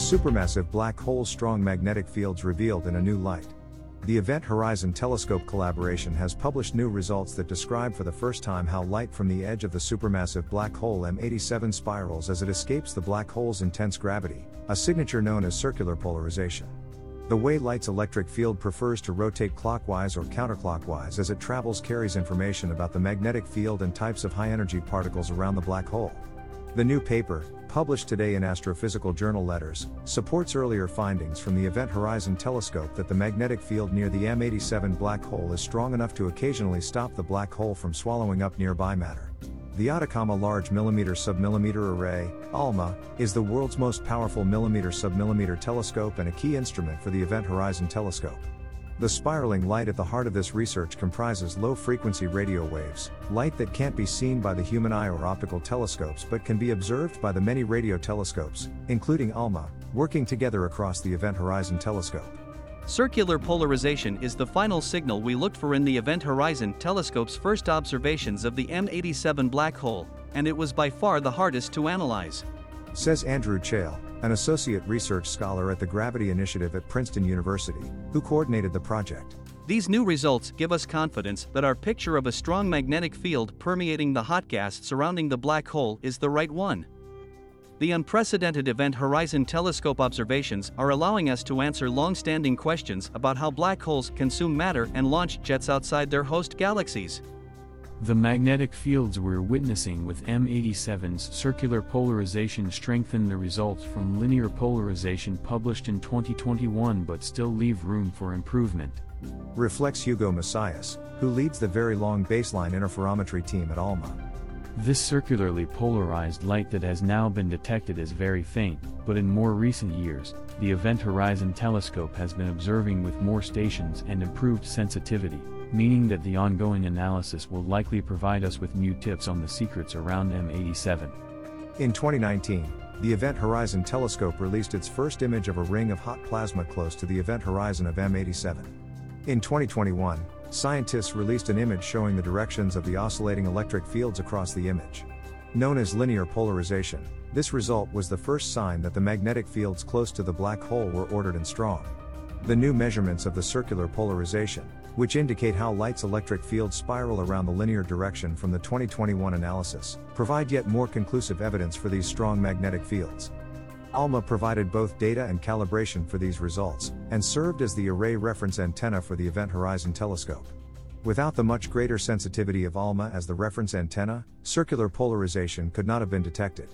supermassive black hole's strong magnetic fields revealed in a new light. The Event Horizon Telescope collaboration has published new results that describe for the first time how light from the edge of the supermassive black hole M87 spirals as it escapes the black hole's intense gravity, a signature known as circular polarization. The way light's electric field prefers to rotate clockwise or counterclockwise as it travels carries information about the magnetic field and types of high energy particles around the black hole. The new paper, published today in Astrophysical Journal Letters, supports earlier findings from the Event Horizon Telescope that the magnetic field near the M87 black hole is strong enough to occasionally stop the black hole from swallowing up nearby matter. The Atacama Large Millimeter Submillimeter Array, ALMA, is the world's most powerful millimeter submillimeter telescope and a key instrument for the Event Horizon Telescope. The spiraling light at the heart of this research comprises low frequency radio waves, light that can't be seen by the human eye or optical telescopes but can be observed by the many radio telescopes, including ALMA, working together across the Event Horizon Telescope. Circular polarization is the final signal we looked for in the Event Horizon Telescope's first observations of the M87 black hole, and it was by far the hardest to analyze. Says Andrew Chael, an associate research scholar at the Gravity Initiative at Princeton University, who coordinated the project. These new results give us confidence that our picture of a strong magnetic field permeating the hot gas surrounding the black hole is the right one. The unprecedented Event Horizon Telescope observations are allowing us to answer long standing questions about how black holes consume matter and launch jets outside their host galaxies. The magnetic fields we're witnessing with M87's circular polarization strengthen the results from linear polarization published in 2021 but still leave room for improvement. Reflects Hugo Messias, who leads the Very Long Baseline Interferometry team at ALMA. This circularly polarized light that has now been detected is very faint, but in more recent years, the Event Horizon Telescope has been observing with more stations and improved sensitivity meaning that the ongoing analysis will likely provide us with new tips on the secrets around M87. In 2019, the Event Horizon Telescope released its first image of a ring of hot plasma close to the event horizon of M87. In 2021, scientists released an image showing the directions of the oscillating electric fields across the image. Known as linear polarization, this result was the first sign that the magnetic fields close to the black hole were ordered and strong. The new measurements of the circular polarization, which indicate how light's electric fields spiral around the linear direction from the 2021 analysis, provide yet more conclusive evidence for these strong magnetic fields. ALMA provided both data and calibration for these results, and served as the array reference antenna for the Event Horizon Telescope. Without the much greater sensitivity of ALMA as the reference antenna, circular polarization could not have been detected.